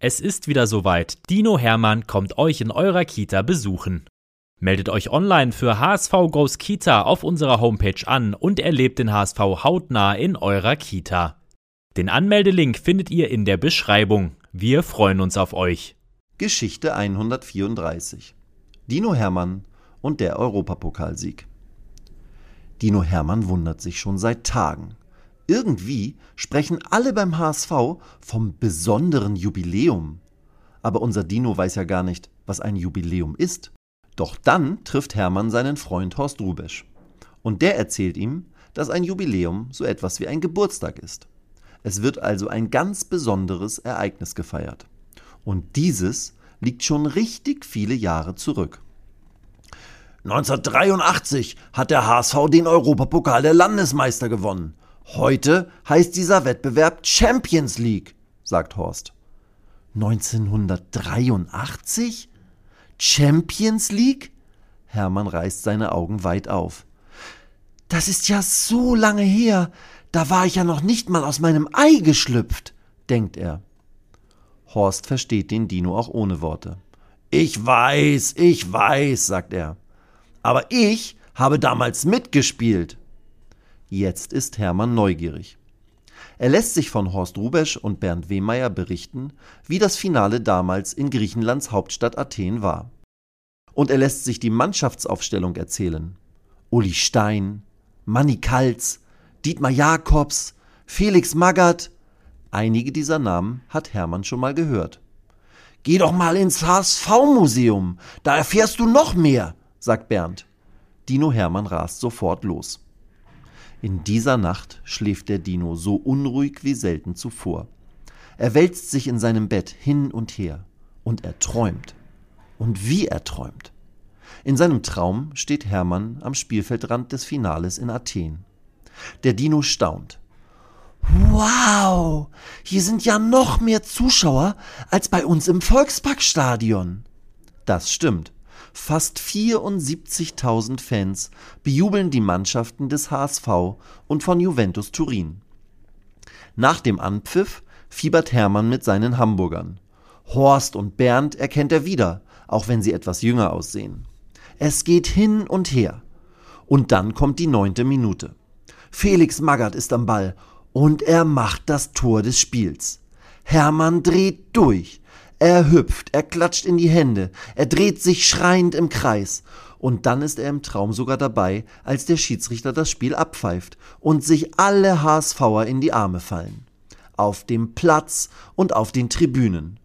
Es ist wieder soweit. Dino Hermann kommt euch in eurer Kita besuchen. Meldet euch online für HSV Goes Kita auf unserer Homepage an und erlebt den HSV hautnah in eurer Kita. Den Anmeldelink findet ihr in der Beschreibung. Wir freuen uns auf euch. Geschichte 134 Dino Hermann und der Europapokalsieg. Dino Hermann wundert sich schon seit Tagen. Irgendwie sprechen alle beim HSV vom besonderen Jubiläum. Aber unser Dino weiß ja gar nicht, was ein Jubiläum ist. Doch dann trifft Hermann seinen Freund Horst Rubesch. Und der erzählt ihm, dass ein Jubiläum so etwas wie ein Geburtstag ist. Es wird also ein ganz besonderes Ereignis gefeiert. Und dieses liegt schon richtig viele Jahre zurück. 1983 hat der HSV den Europapokal der Landesmeister gewonnen. Heute heißt dieser Wettbewerb Champions League, sagt Horst. 1983? Champions League? Hermann reißt seine Augen weit auf. Das ist ja so lange her, da war ich ja noch nicht mal aus meinem Ei geschlüpft, denkt er. Horst versteht den Dino auch ohne Worte. Ich weiß, ich weiß, sagt er. Aber ich habe damals mitgespielt. Jetzt ist Hermann neugierig. Er lässt sich von Horst Rubesch und Bernd Wehmeier berichten, wie das Finale damals in Griechenlands Hauptstadt Athen war. Und er lässt sich die Mannschaftsaufstellung erzählen. Uli Stein, Manni Kalz, Dietmar Jakobs, Felix Magath. Einige dieser Namen hat Hermann schon mal gehört. Geh doch mal ins HSV-Museum, da erfährst du noch mehr, sagt Bernd. Dino Hermann rast sofort los. In dieser Nacht schläft der Dino so unruhig wie selten zuvor. Er wälzt sich in seinem Bett hin und her und er träumt. Und wie er träumt. In seinem Traum steht Hermann am Spielfeldrand des Finales in Athen. Der Dino staunt. Wow, hier sind ja noch mehr Zuschauer als bei uns im Volksparkstadion. Das stimmt. Fast 74.000 Fans bejubeln die Mannschaften des HSV und von Juventus Turin. Nach dem Anpfiff fiebert Hermann mit seinen Hamburgern. Horst und Bernd erkennt er wieder, auch wenn sie etwas jünger aussehen. Es geht hin und her. Und dann kommt die neunte Minute. Felix Magath ist am Ball und er macht das Tor des Spiels. Hermann dreht durch. Er hüpft, er klatscht in die Hände, er dreht sich schreiend im Kreis. Und dann ist er im Traum sogar dabei, als der Schiedsrichter das Spiel abpfeift und sich alle HSVer in die Arme fallen. Auf dem Platz und auf den Tribünen.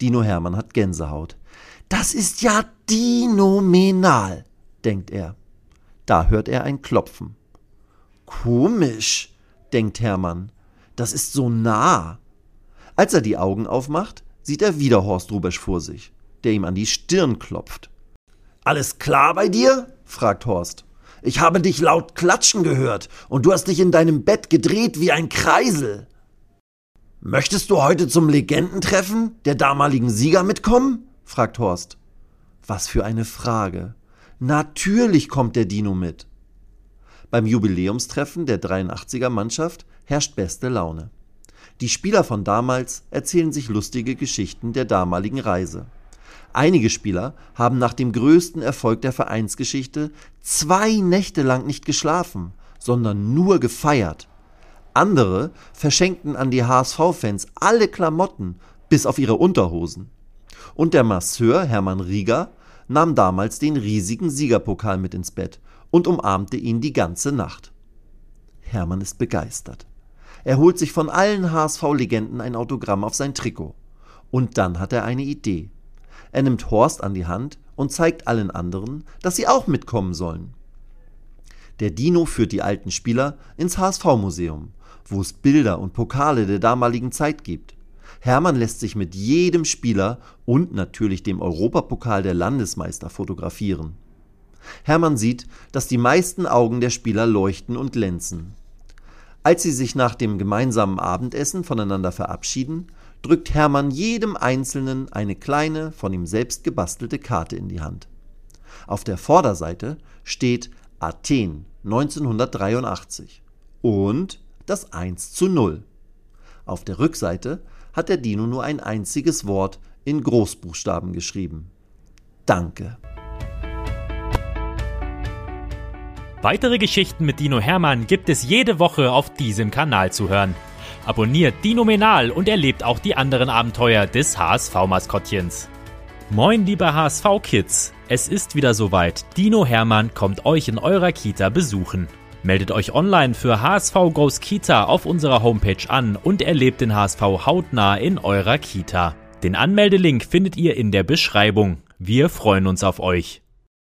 Dino Hermann hat Gänsehaut. Das ist ja dinomenal, denkt er. Da hört er ein Klopfen. Komisch, denkt Hermann. Das ist so nah. Als er die Augen aufmacht, sieht er wieder Horst Rubesch vor sich, der ihm an die Stirn klopft. Alles klar bei dir? fragt Horst. Ich habe dich laut klatschen gehört und du hast dich in deinem Bett gedreht wie ein Kreisel. Möchtest du heute zum Legendentreffen der damaligen Sieger mitkommen? fragt Horst. Was für eine Frage. Natürlich kommt der Dino mit. Beim Jubiläumstreffen der 83er Mannschaft herrscht beste Laune. Die Spieler von damals erzählen sich lustige Geschichten der damaligen Reise. Einige Spieler haben nach dem größten Erfolg der Vereinsgeschichte zwei Nächte lang nicht geschlafen, sondern nur gefeiert. Andere verschenkten an die HSV-Fans alle Klamotten, bis auf ihre Unterhosen. Und der Masseur Hermann Rieger nahm damals den riesigen Siegerpokal mit ins Bett und umarmte ihn die ganze Nacht. Hermann ist begeistert. Er holt sich von allen HSV-Legenden ein Autogramm auf sein Trikot. Und dann hat er eine Idee. Er nimmt Horst an die Hand und zeigt allen anderen, dass sie auch mitkommen sollen. Der Dino führt die alten Spieler ins HSV-Museum, wo es Bilder und Pokale der damaligen Zeit gibt. Hermann lässt sich mit jedem Spieler und natürlich dem Europapokal der Landesmeister fotografieren. Hermann sieht, dass die meisten Augen der Spieler leuchten und glänzen. Als sie sich nach dem gemeinsamen Abendessen voneinander verabschieden, drückt Hermann jedem Einzelnen eine kleine, von ihm selbst gebastelte Karte in die Hand. Auf der Vorderseite steht Athen 1983 und das 1 zu 0. Auf der Rückseite hat der Dino nur ein einziges Wort in Großbuchstaben geschrieben. Danke. Weitere Geschichten mit Dino Hermann gibt es jede Woche auf diesem Kanal zu hören. Abonniert Dino Menal und erlebt auch die anderen Abenteuer des HSV-Maskottchens. Moin, liebe HSV-Kids! Es ist wieder soweit. Dino Hermann kommt euch in eurer Kita besuchen. Meldet euch online für HSV Goes Kita auf unserer Homepage an und erlebt den HSV hautnah in eurer Kita. Den Anmeldelink findet ihr in der Beschreibung. Wir freuen uns auf euch.